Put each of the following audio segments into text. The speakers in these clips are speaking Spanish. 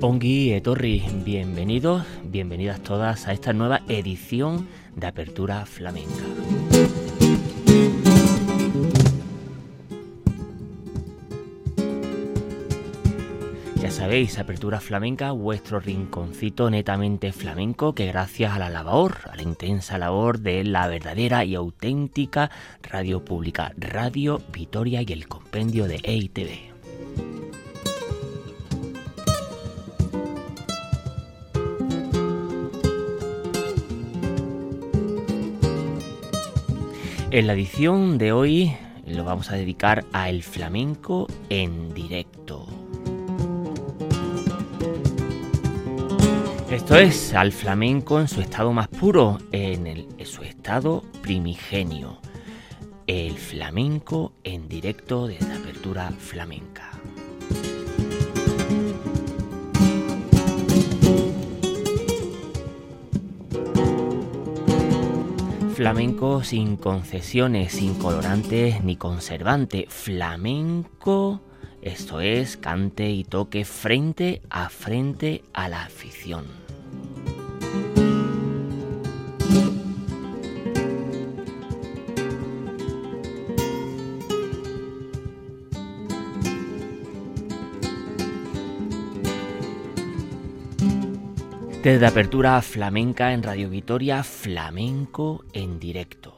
saioa. Torri, bienvenidos, bienvenidas todas a esta nueva edición de Apertura Flamenca. Ya sabéis, Apertura Flamenca, vuestro rinconcito netamente flamenco que gracias a la labor, a la intensa labor de la verdadera y auténtica radio pública, Radio Vitoria y el compendio de EITV. En la edición de hoy lo vamos a dedicar al flamenco en directo. Esto es al flamenco en su estado más puro, en, en su estado primigenio. El flamenco en directo desde Apertura Flamenca. Flamenco sin concesiones, sin colorantes ni conservante. Flamenco, esto es, cante y toque frente a frente a la afición. Desde apertura flamenca en Radio Vitoria, flamenco en directo.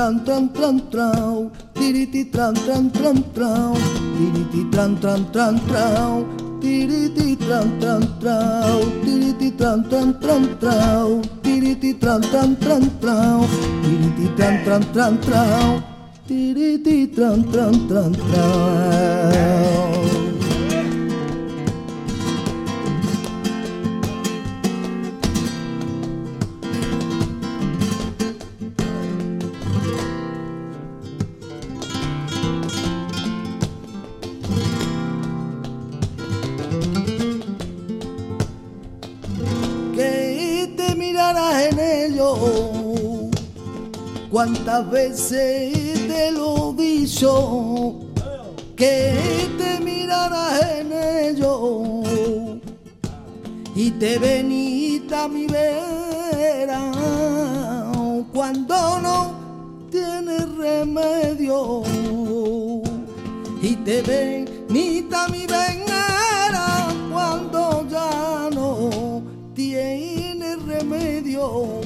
Tran tran tran trau, tiriti tran tran tran trau, tiriti tran tran tran trau, tiriti tran tran trau, tiriti tran tran tran trau, tiriti tran tran tran trau, tiriti tran tran tran trau, tiriti tran tran tran trau. Cuántas veces te lo he dicho que te mirarás en ello y te venita mi vera cuando no tienes remedio y te venita mi venera cuando ya no tienes remedio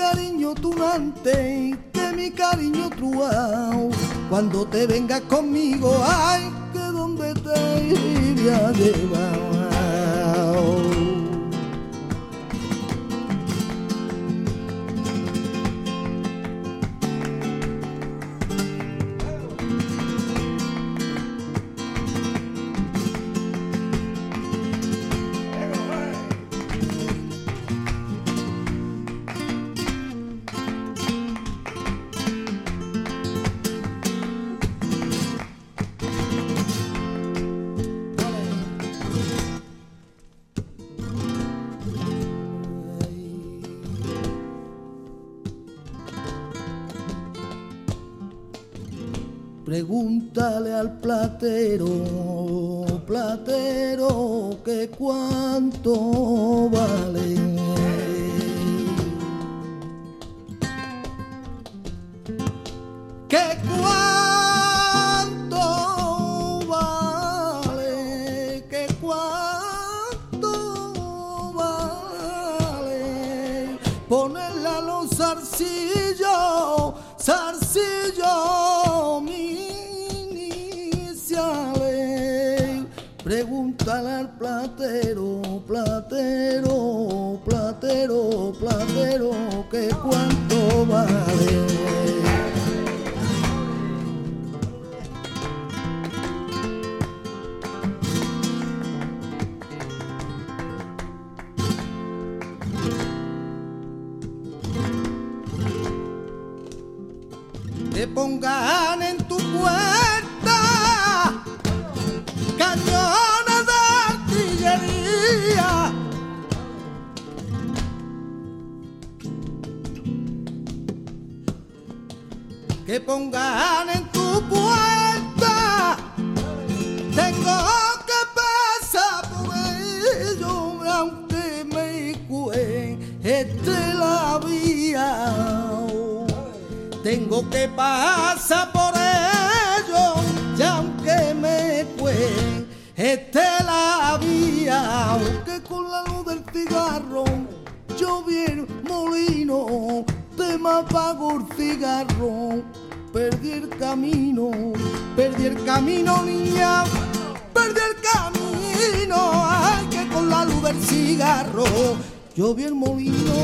cariño tunante, que cariño truao. Cuando te vengas conmigo, ay, que donde te iría llevar. Pregúntale al platero, platero, que cuánto vale. Cuánto platero, platero, platero, que cuánto vale. Pongan que pongan en tu puerta. Tengo que pasar por ello, aunque me cueste la vía. Tengo que pasar por ello, y aunque me cueste la vía, aunque con la luz del cigarro yo vi el molino me apago el cigarro, perdí el camino, perdí el camino, niña, perdí el camino, ay, que con la luz del cigarro yo vi el molino.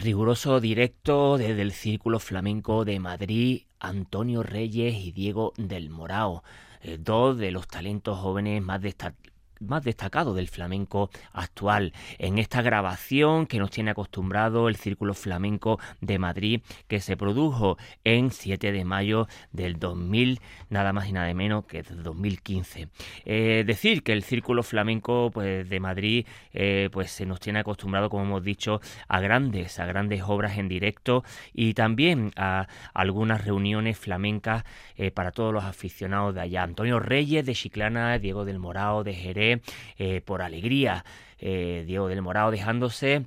Riguroso directo desde el Círculo Flamenco de Madrid, Antonio Reyes y Diego del Morao, eh, dos de los talentos jóvenes más destacados más destacado del flamenco actual. En esta grabación que nos tiene acostumbrado el Círculo Flamenco de Madrid, que se produjo en 7 de mayo del 2000, nada más y nada menos que del 2015. Eh, decir que el Círculo Flamenco pues, de Madrid eh, pues se nos tiene acostumbrado, como hemos dicho, a grandes, a grandes obras en directo y también a algunas reuniones flamencas eh, para todos los aficionados de allá. Antonio Reyes de Chiclana, Diego del Morao de Jerez, eh, por alegría. Eh, Diego del Morao dejándose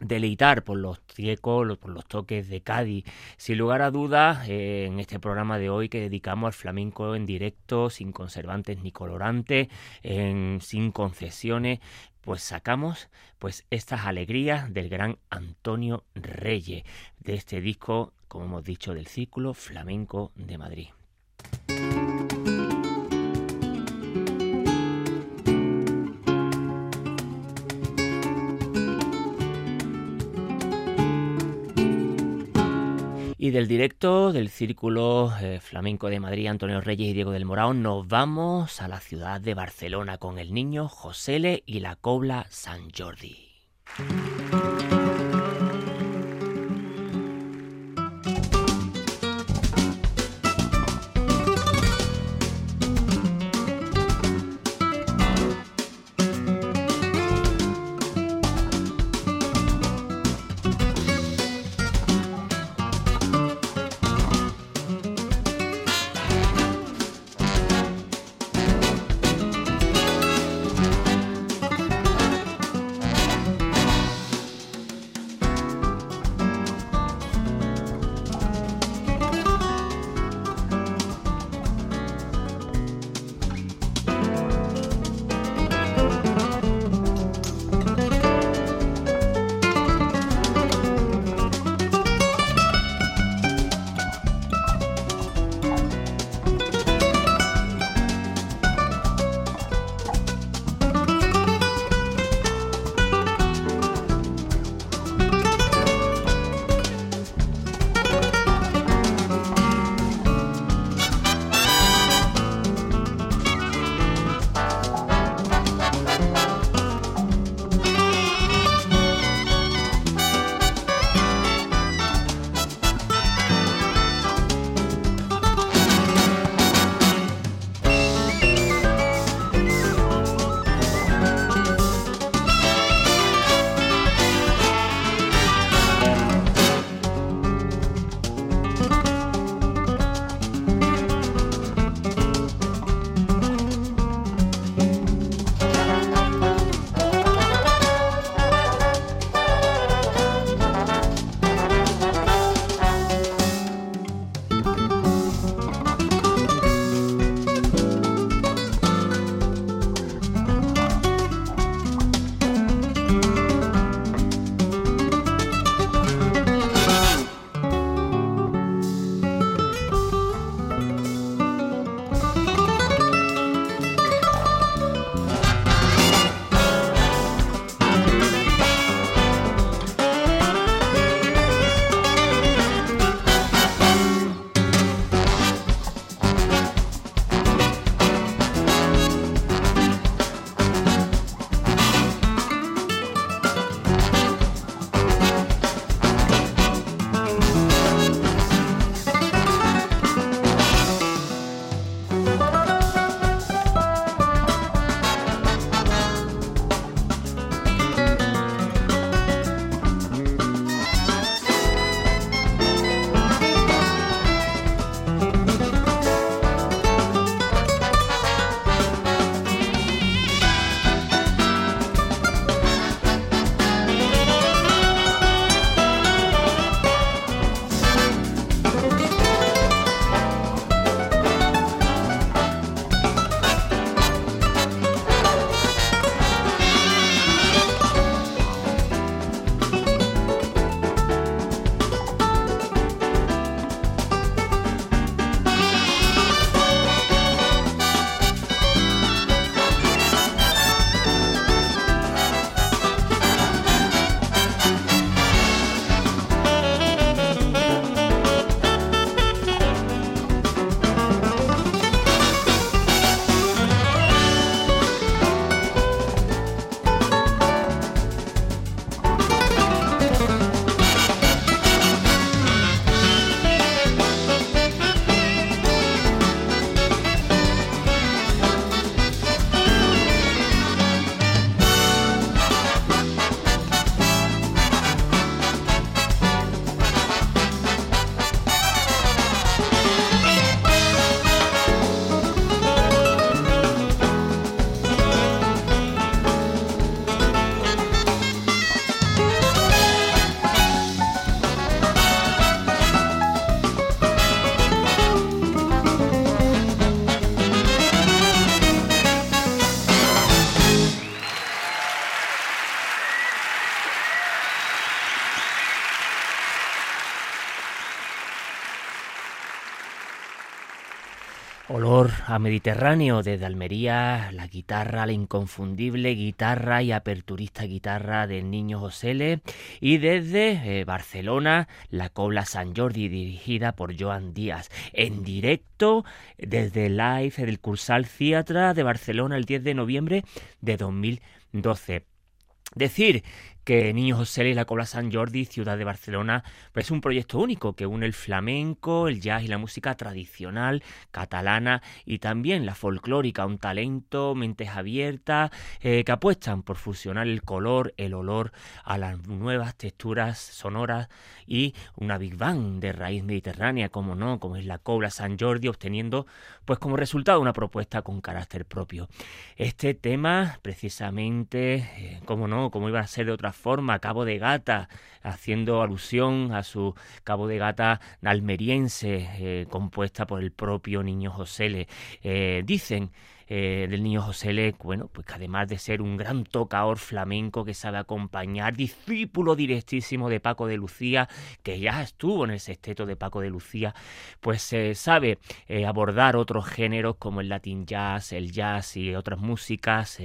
deleitar por los tiecos, por los toques de Cádiz. Sin lugar a dudas, eh, en este programa de hoy que dedicamos al flamenco en directo, sin conservantes ni colorantes, en, sin concesiones, pues sacamos pues estas alegrías del gran Antonio Reyes, de este disco, como hemos dicho, del Círculo Flamenco de Madrid. Y del directo del Círculo eh, Flamenco de Madrid, Antonio Reyes y Diego del Morao, nos vamos a la ciudad de Barcelona con el niño Josele y la cobla San Jordi. Mediterráneo desde Almería, la guitarra, la inconfundible guitarra y aperturista guitarra del niño Josele y desde eh, Barcelona, la Cobla San Jordi dirigida por Joan Díaz en directo desde live del Cursal Theatra de Barcelona el 10 de noviembre de 2012. Decir que Niño José y la Cobla San Jordi, ciudad de Barcelona, pues es un proyecto único que une el flamenco, el jazz y la música tradicional catalana y también la folclórica, un talento, mentes abiertas, eh, que apuestan por fusionar el color, el olor a las nuevas texturas sonoras y una Big Bang de raíz mediterránea, como no, como es la Cobla San Jordi, obteniendo pues como resultado una propuesta con carácter propio. Este tema, precisamente, eh, como no, como iba a ser de otra forma, Cabo de Gata, haciendo alusión a su Cabo de Gata almeriense, eh, compuesta por el propio niño José. Eh, dicen eh, del niño José Le, bueno, pues que además de ser un gran tocador flamenco que sabe acompañar, discípulo directísimo de Paco de Lucía, que ya estuvo en el sexteto de Paco de Lucía, pues eh, sabe eh, abordar otros géneros como el latin jazz, el jazz y otras músicas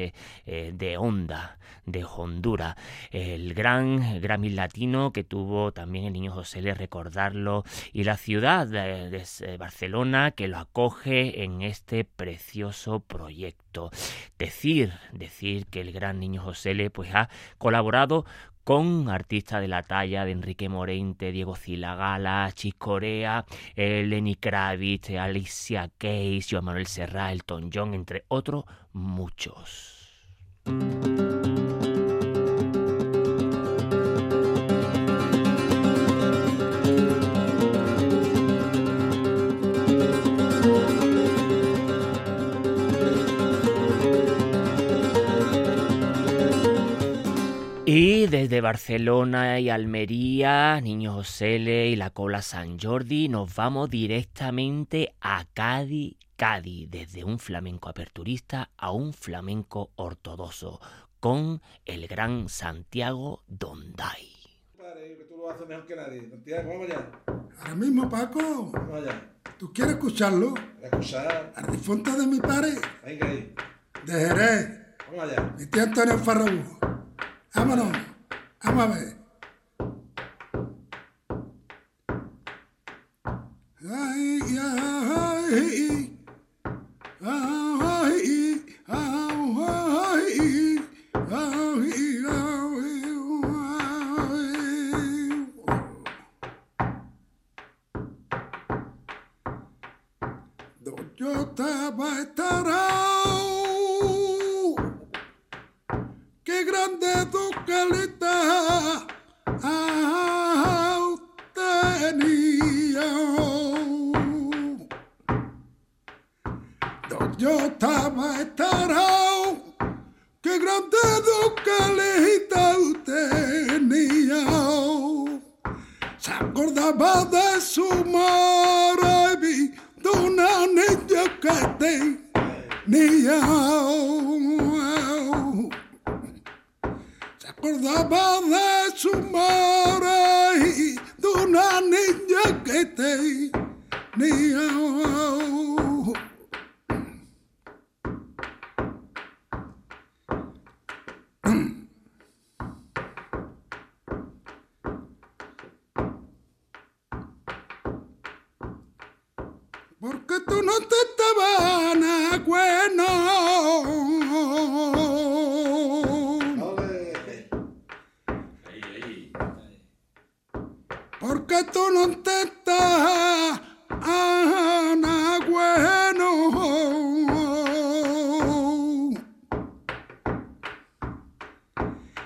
de onda, de Honduras. El gran Grammy latino que tuvo también el niño José Le, recordarlo, y la ciudad de Barcelona que lo acoge en este precioso proyecto. Decir, decir que el gran niño José Le pues ha colaborado con artistas de la talla de Enrique Morente, Diego Zilagala, Chis Corea, eh, Lenny Kravitz, Alicia Keys, Joan Manuel Serra, Elton John, entre otros muchos. Y desde Barcelona y Almería, Niño Josele y la Cola San Jordi, nos vamos directamente a Cádiz, Cádiz, desde un flamenco aperturista a un flamenco ortodoxo, con el gran Santiago Donday. Ahora mismo, Paco. ¿Tú quieres escucharlo? Escuchar. Al difunto de mi padre. Venga ahí. De Jerez. Vamos allá. Mi tío Antonio Farrabu. Vámonos. Vamos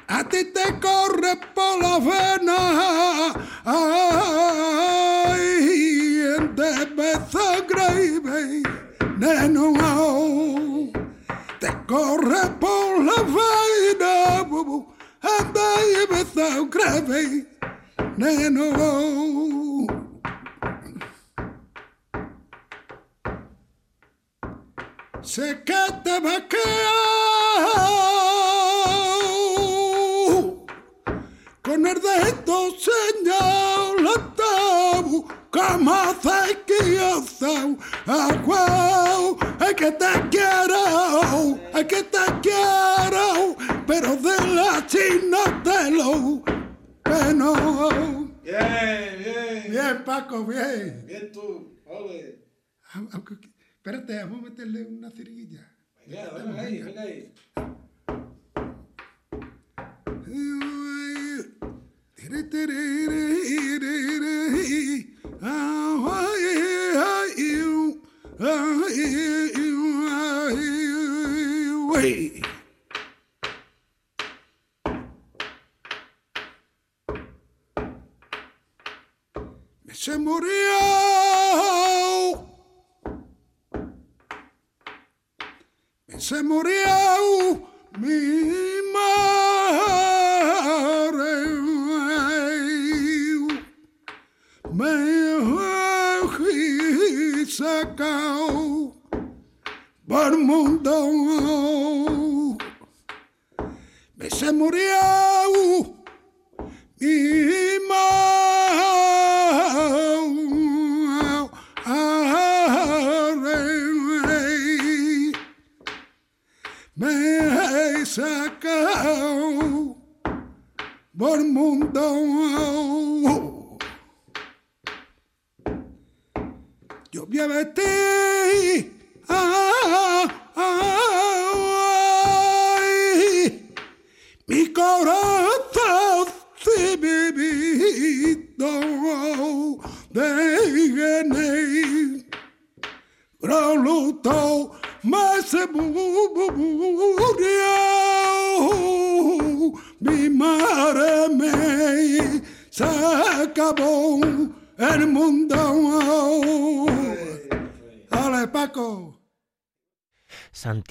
a ti te corre por la vena. Ay, and the best grave, neno, te corre por la vena. And the best grave, neno. Sé que te va a quedar. Am- Espérate, vamos a meterle una ciriguilla. Venga, venga ahí, venga ahí. Se murió se morreu minha mãe, meu risacão, barmundão, me se morreu. Mundo. Yo voy a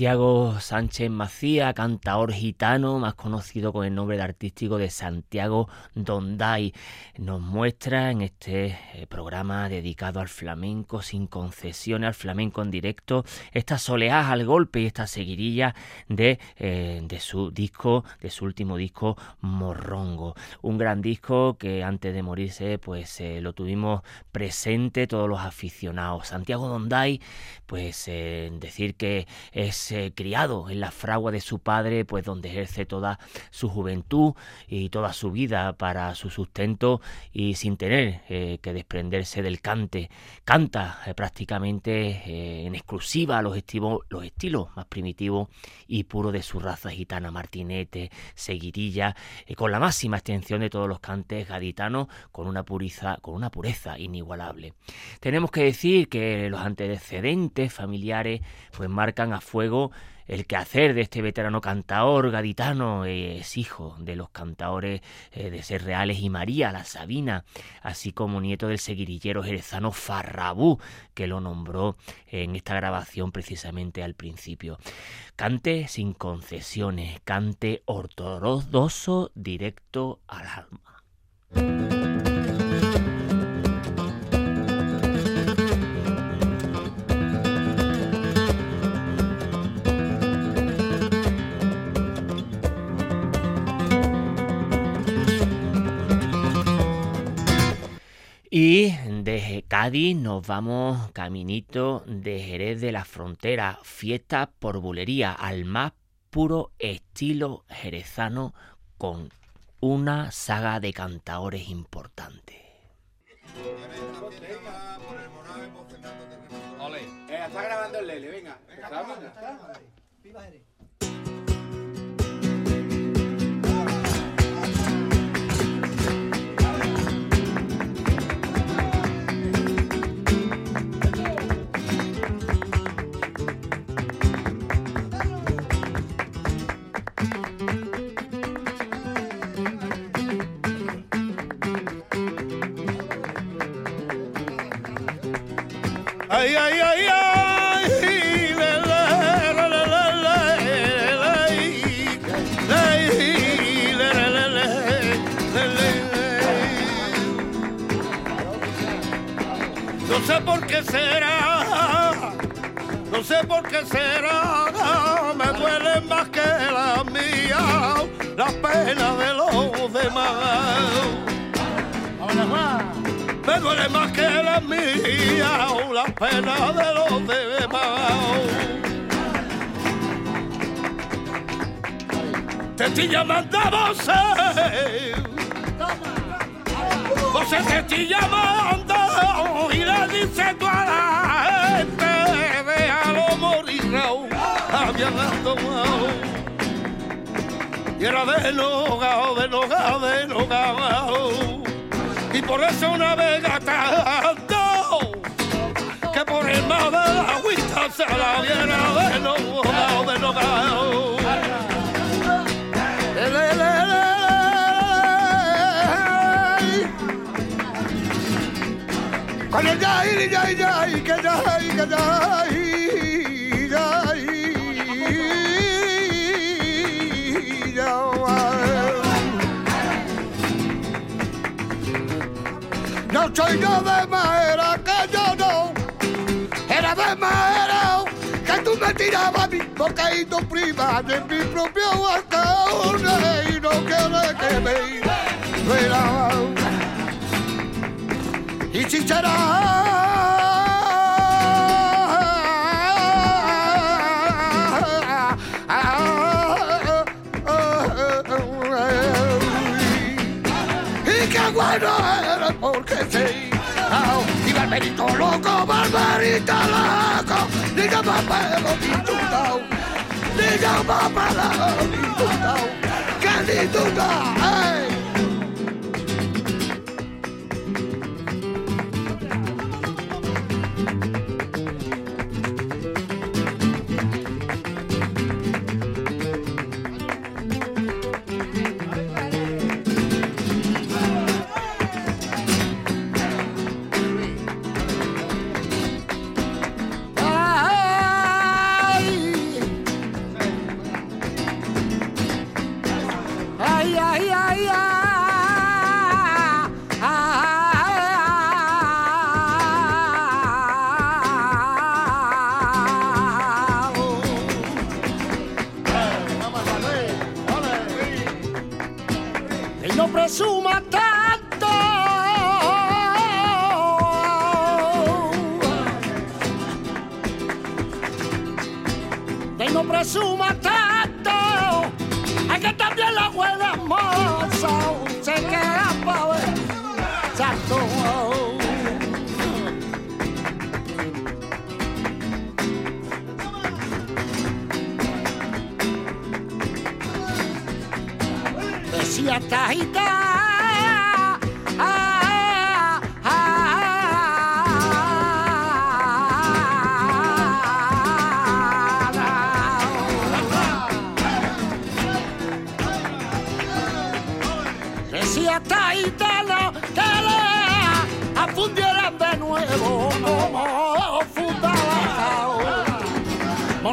Santiago Sánchez Macía, cantaor gitano, más conocido con el nombre de artístico de Santiago Donday, nos muestra en este eh, programa dedicado al flamenco sin concesiones, al flamenco en directo, esta soleá al golpe y esta seguirilla de, eh, de su disco, de su último disco Morrongo. Un gran disco que antes de morirse pues eh, lo tuvimos presente todos los aficionados. Santiago Donday, pues eh, decir que es eh, en la fragua de su padre, pues donde ejerce toda su juventud y toda su vida para su sustento y sin tener eh, que desprenderse del cante. Canta eh, prácticamente eh, en exclusiva los, estivo- los estilos más primitivos y puros de su raza gitana, martinete, seguirilla, con la máxima extensión de todos los cantes gaditanos, con una pureza, con una pureza inigualable. Tenemos que decir que los antecedentes familiares pues marcan a fuego el quehacer de este veterano cantaor gaditano es hijo de los cantaores eh, de Ser Reales y María, la Sabina, así como nieto del seguirillero jerezano Farrabú, que lo nombró en esta grabación precisamente al principio. Cante sin concesiones, cante ortodoxo directo al alma. Y desde Cádiz nos vamos caminito de Jerez de la Frontera, fiesta por bulería al más puro estilo jerezano con una saga de cantaores importante. está grabando el Lele, venga. ay, ay, ay, ay. No sé por qué será, no sé por qué será, me duelen más que la mía, la pena de los demás duele más que la mía o la pena de los demás. Te estoy llamando a vos, vos te estoy llamando y le dices tú a la gente, déjalo morir, Raúl, hablando Y era de noga, de noga, de noga, y por eso una vez tanto que por el mar de la agüita se la de nogao, de le, le. Con No soy yo de madera que yo no, era de madera que tú me tirabas mi bocadito prima de mi propio balcón y no quiere que me duela. Y si Eres porque sí. Oh, y Barbarito loco, Barbarito loco. Diga papá lo disfrutado. Diga papá lo disfrutado. Que disfrutado. Hey. Eh!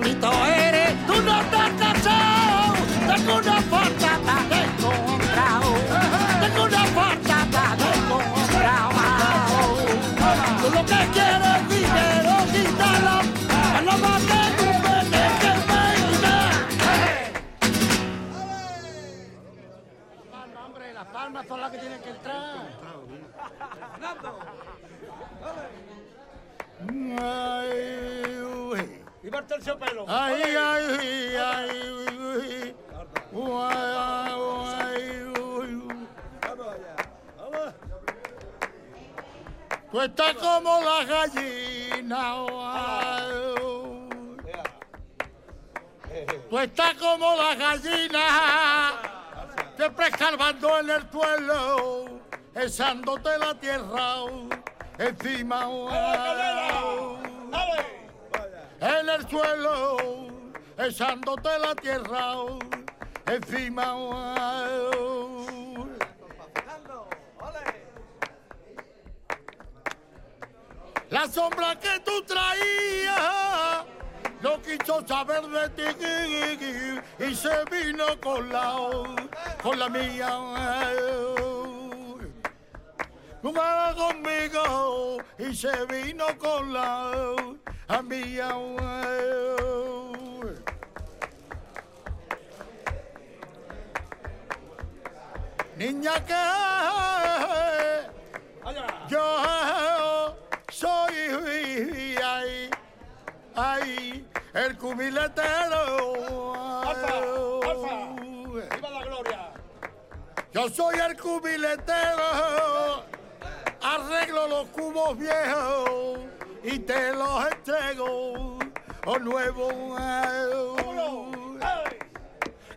Bonito eres, tú no estás casado, tengo una de encontrado, tengo una de encontrado. Tú lo que quieres lo más que tú hombre, las palmas son las que tienen que entrar. ¡Viva el terciopelo! ay, ay, ay, ay, ay, Tú estás como la gallina. Tú estás como la gallina, siempre escarbando en el suelo, echándote la tierra encima. En el suelo, echándote la tierra encima. La sombra que tú traías no quiso saber de ti y se vino con la, con la mía. Jugaba conmigo y se vino con la a mía. Niña que yo soy ay, ay, el cubiletero. Alfa, alfa. Yo soy el cubiletero, arreglo los cubos viejos y te los entrego o nuevos.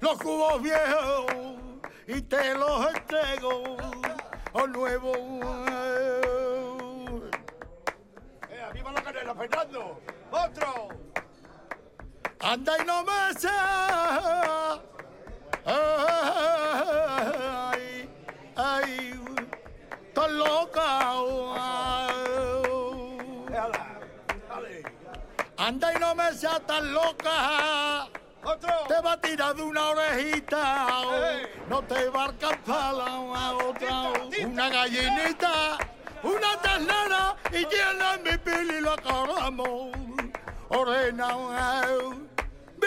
Los cubos viejos y te los entrego o nuevos. ¡Eh, viva la canela, Fernando! ¡Otro! Anda y no me sea. Dale. Anda y no me sea tan loca. ¡Otro! Te va a tirar de una orejita. No te va a alcanzar la otra. Una gallinita, una ternera y llena mi pili la caramo. Orena.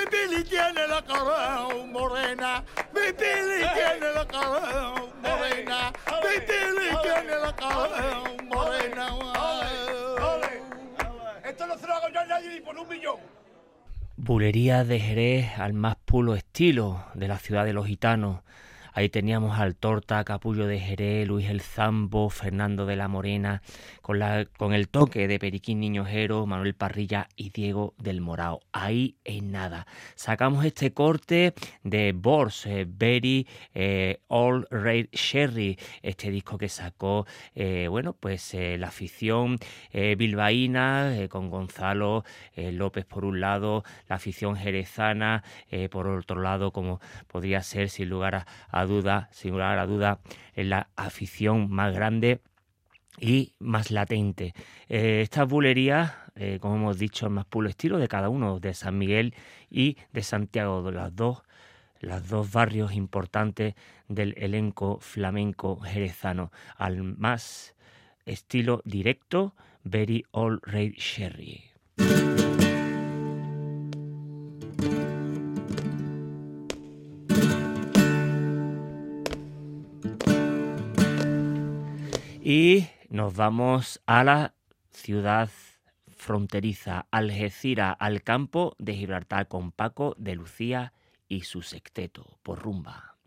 Pili tiene la cara morena, mi pili tiene la cara morena, mi pili tiene la cara morena. Esto no se lo hago yo a nadie ni por un millón. Bulería de Jerez al más puro estilo de la ciudad de los gitanos. Ahí teníamos al Torta, Capullo de Jerez, Luis el Zambo, Fernando de la Morena, con, la, con el toque de Periquín Niñojero, Manuel Parrilla y Diego del Morao. Ahí en nada. Sacamos este corte de Bors, eh, Very eh, All Red Sherry, este disco que sacó, eh, bueno, pues eh, la afición bilbaína, con Gonzalo López por un lado, la afición jerezana por otro lado, como podría ser sin lugar a duda, sin a duda, es la afición más grande y más latente. Eh, estas bulerías, eh, como hemos dicho, es más puro estilo de cada uno, de San Miguel y de Santiago, de las dos, las dos barrios importantes del elenco flamenco jerezano, al más estilo directo, Very All Red Sherry. Y nos vamos a la ciudad fronteriza, Algeciras, al campo de Gibraltar con Paco de Lucía y su sexteto por rumba.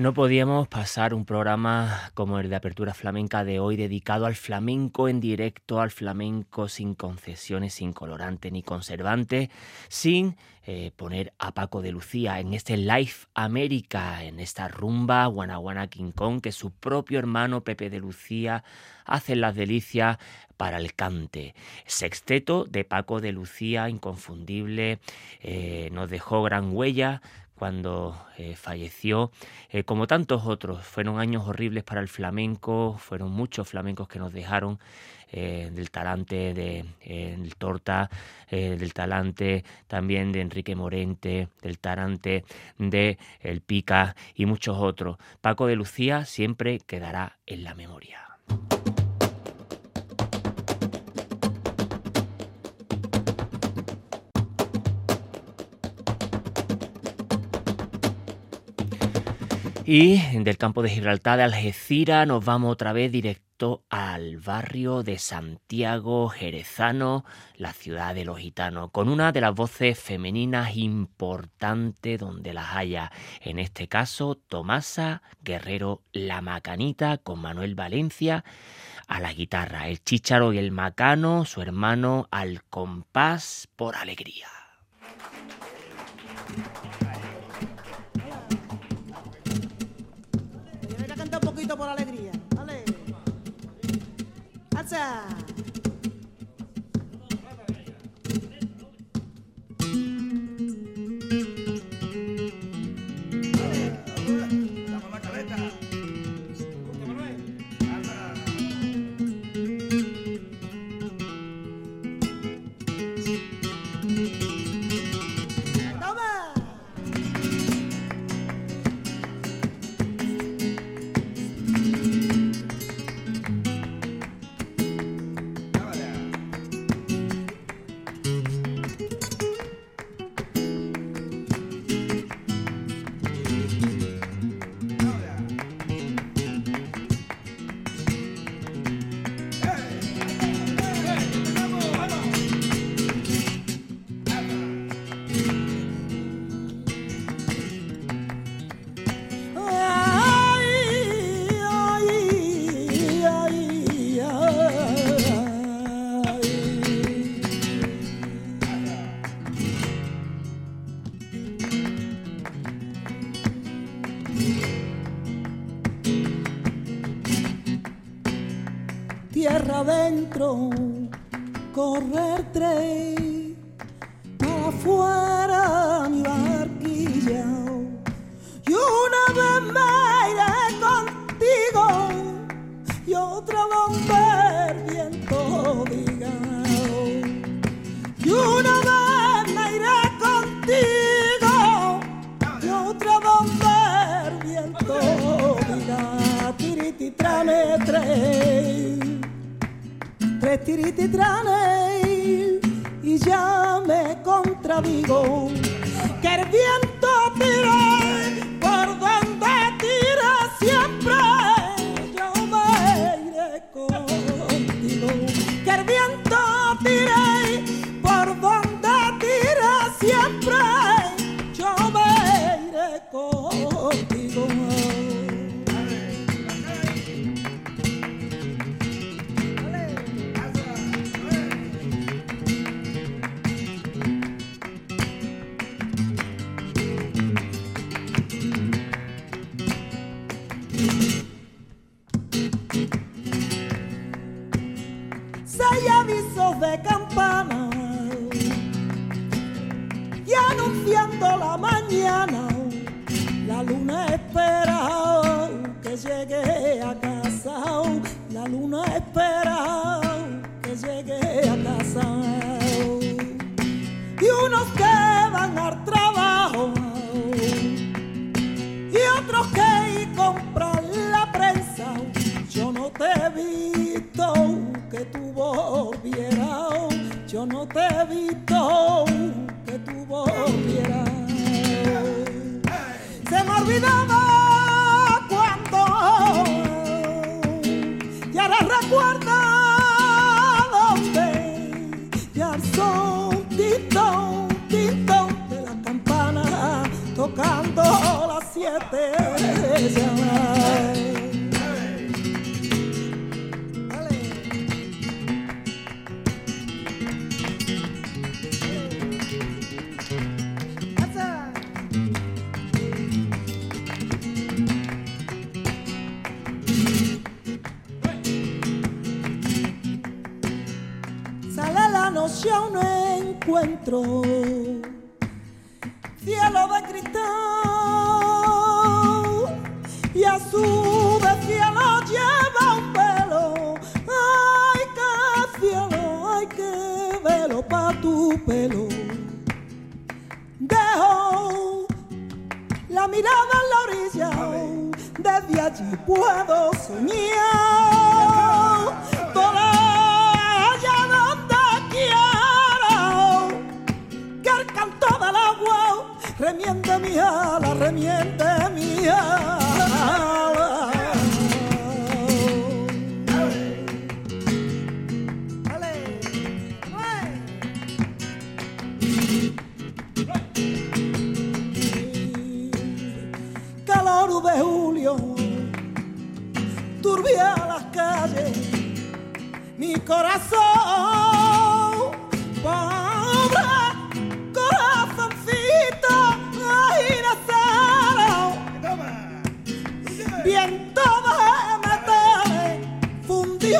No podíamos pasar un programa como el de Apertura Flamenca de hoy dedicado al flamenco en directo, al flamenco sin concesiones, sin colorante ni conservante, sin eh, poner a Paco de Lucía en este Live América, en esta rumba Guanaguana King Kong que su propio hermano Pepe de Lucía hace las delicias para el cante. Sexteto de Paco de Lucía, inconfundible, eh, nos dejó gran huella cuando eh, falleció, eh, como tantos otros. Fueron años horribles para el flamenco, fueron muchos flamencos que nos dejaron, eh, del talante de Torta, del talante también de Enrique Morente, del talante de El Pica y muchos otros. Paco de Lucía siempre quedará en la memoria. Y del campo de Gibraltar de Algeciras nos vamos otra vez directo al barrio de Santiago Jerezano, la ciudad de los gitanos, con una de las voces femeninas importantes donde las haya. En este caso, Tomasa Guerrero La Macanita con Manuel Valencia a la guitarra, el chícharo y el macano, su hermano al compás por alegría. 発 tirititranei y ya me contradigo. Que el viento tira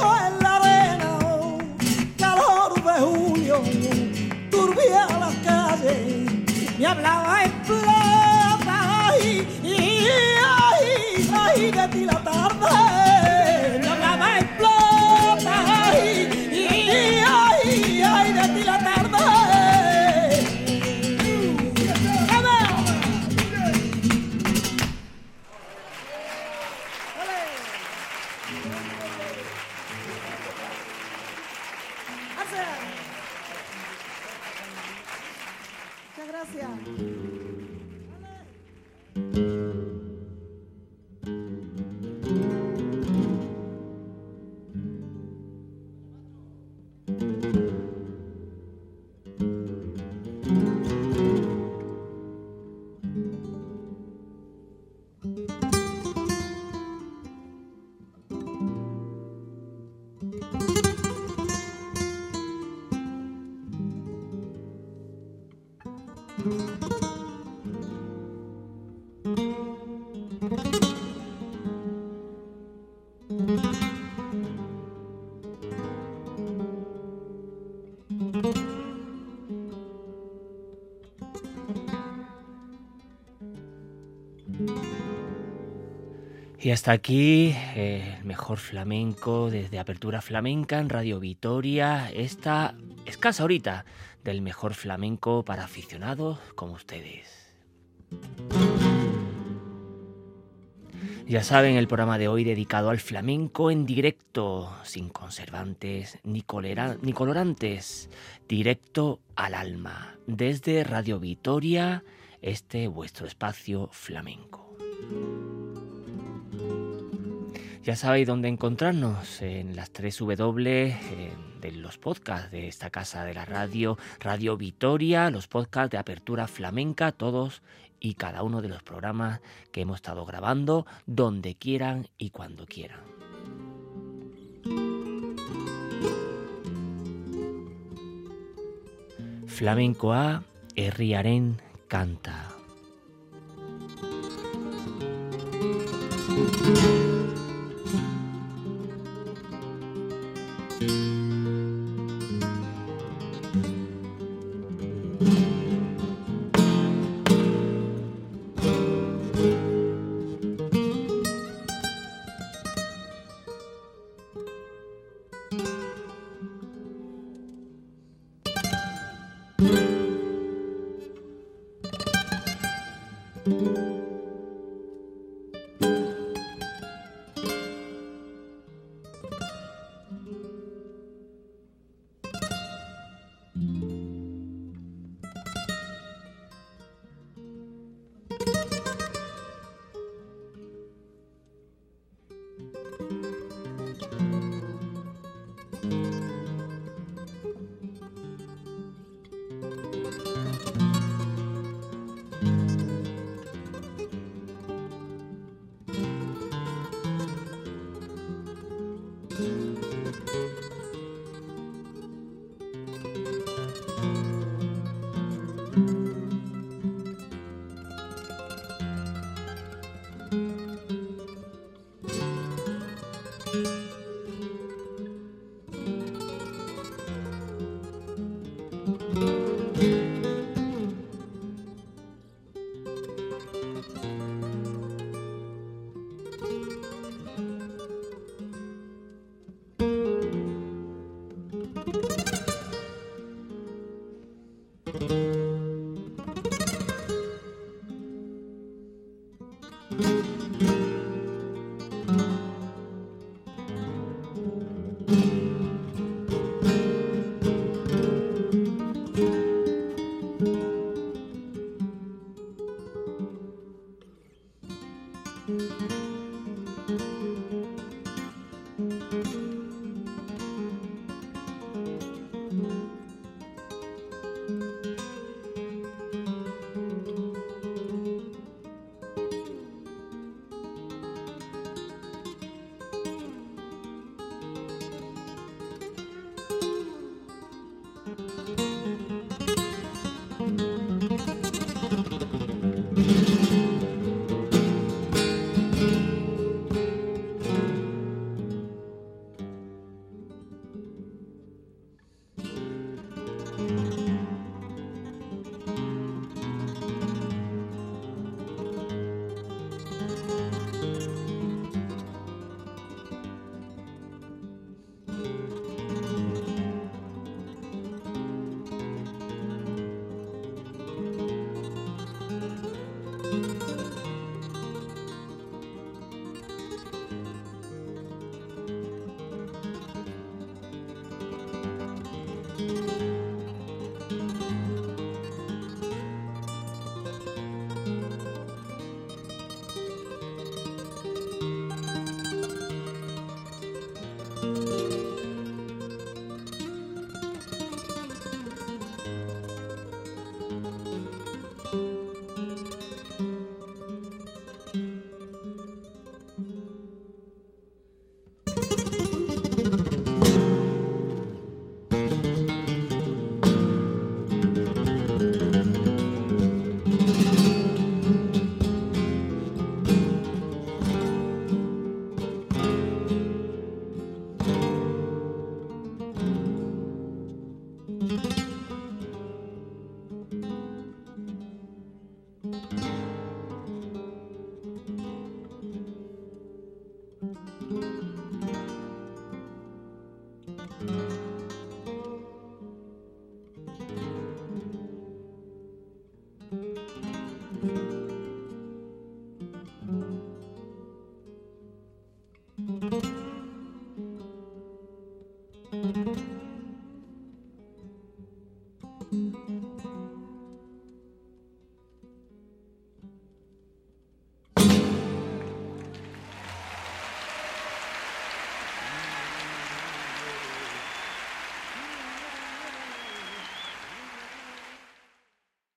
Murió en la arena, calor de julio, turbia la calle, me hablaba en plan. Y hasta aquí eh, el mejor flamenco desde Apertura Flamenca en Radio Vitoria, esta escasa horita del mejor flamenco para aficionados como ustedes. Ya saben, el programa de hoy dedicado al flamenco en directo, sin conservantes ni, ni colorantes, directo al alma, desde Radio Vitoria, este vuestro espacio flamenco. Ya sabéis dónde encontrarnos, en las tres W de los podcasts de esta casa de la radio, Radio Vitoria, los podcasts de Apertura Flamenca, todos y cada uno de los programas que hemos estado grabando donde quieran y cuando quieran. Flamenco A, Herriaren canta.